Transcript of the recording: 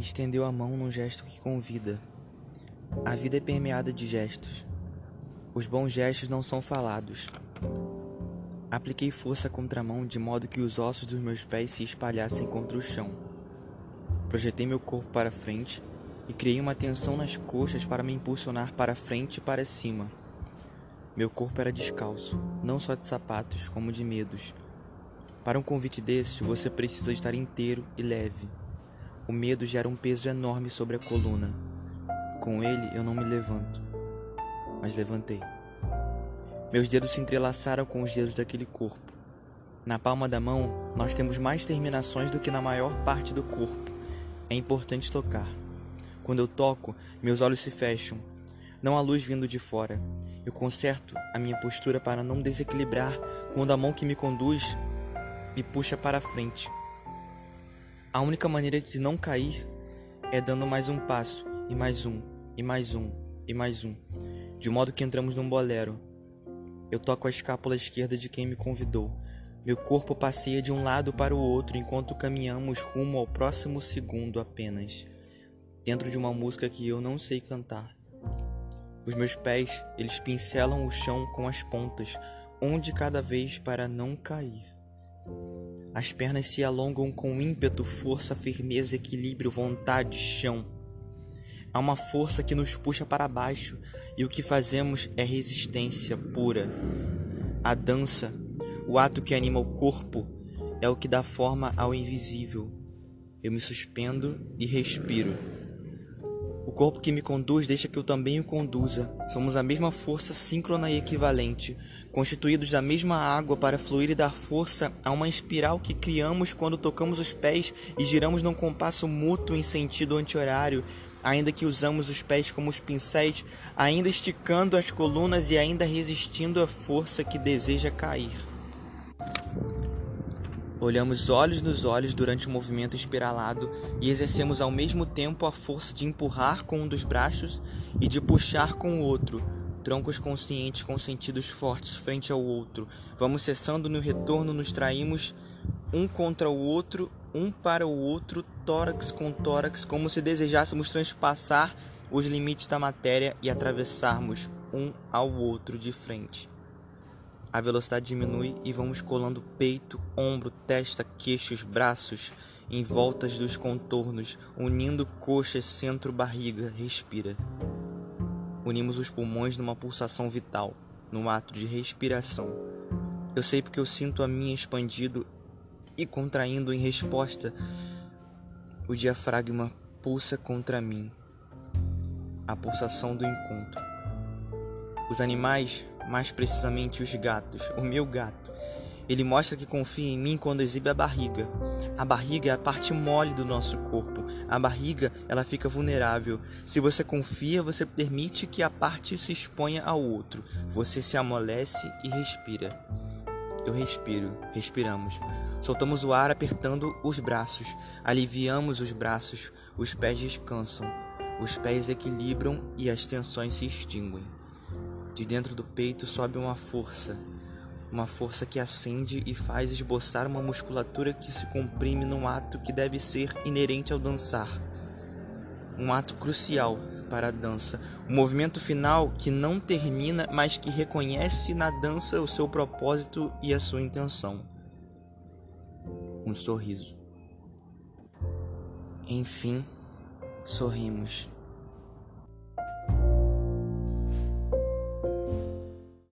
estendeu a mão num gesto que convida. A vida é permeada de gestos. Os bons gestos não são falados. Apliquei força contra a mão de modo que os ossos dos meus pés se espalhassem contra o chão. Projetei meu corpo para frente e criei uma tensão nas coxas para me impulsionar para frente e para cima. Meu corpo era descalço, não só de sapatos, como de medos. Para um convite desse, você precisa estar inteiro e leve. O medo gera um peso enorme sobre a coluna. Com ele, eu não me levanto, mas levantei. Meus dedos se entrelaçaram com os dedos daquele corpo. Na palma da mão, nós temos mais terminações do que na maior parte do corpo. É importante tocar. Quando eu toco, meus olhos se fecham. Não há luz vindo de fora. Eu conserto a minha postura para não desequilibrar quando a mão que me conduz me puxa para frente. A única maneira de não cair é dando mais um passo, e mais um, e mais um, e mais um, de modo que entramos num bolero. Eu toco a escápula esquerda de quem me convidou. Meu corpo passeia de um lado para o outro enquanto caminhamos rumo ao próximo segundo apenas, dentro de uma música que eu não sei cantar. Os meus pés, eles pincelam o chão com as pontas, um de cada vez para não cair. As pernas se alongam com ímpeto, força, firmeza, equilíbrio, vontade, chão. Há uma força que nos puxa para baixo e o que fazemos é resistência pura. A dança, o ato que anima o corpo, é o que dá forma ao invisível. Eu me suspendo e respiro. O corpo que me conduz deixa que eu também o conduza. Somos a mesma força síncrona e equivalente, constituídos da mesma água para fluir e dar força a uma espiral que criamos quando tocamos os pés e giramos num compasso mútuo em sentido anti-horário, ainda que usamos os pés como os pincéis, ainda esticando as colunas e ainda resistindo à força que deseja cair. Olhamos olhos nos olhos durante o movimento espiralado e exercemos ao mesmo tempo a força de empurrar com um dos braços e de puxar com o outro, troncos conscientes com sentidos fortes frente ao outro. Vamos cessando no retorno, nos traímos um contra o outro, um para o outro, tórax com tórax, como se desejássemos transpassar os limites da matéria e atravessarmos um ao outro de frente. A velocidade diminui e vamos colando peito, ombro, testa, queixos, braços em voltas dos contornos, unindo coxas, centro, barriga. Respira. Unimos os pulmões numa pulsação vital, num ato de respiração. Eu sei porque eu sinto a minha expandido e contraindo em resposta. O diafragma pulsa contra mim. A pulsação do encontro. Os animais mais precisamente os gatos, o meu gato. Ele mostra que confia em mim quando exibe a barriga. A barriga é a parte mole do nosso corpo. A barriga, ela fica vulnerável. Se você confia, você permite que a parte se exponha ao outro. Você se amolece e respira. Eu respiro, respiramos. Soltamos o ar apertando os braços. Aliviamos os braços. Os pés descansam. Os pés equilibram e as tensões se extinguem. De dentro do peito sobe uma força, uma força que acende e faz esboçar uma musculatura que se comprime num ato que deve ser inerente ao dançar. Um ato crucial para a dança, um movimento final que não termina, mas que reconhece na dança o seu propósito e a sua intenção. Um sorriso. Enfim, sorrimos.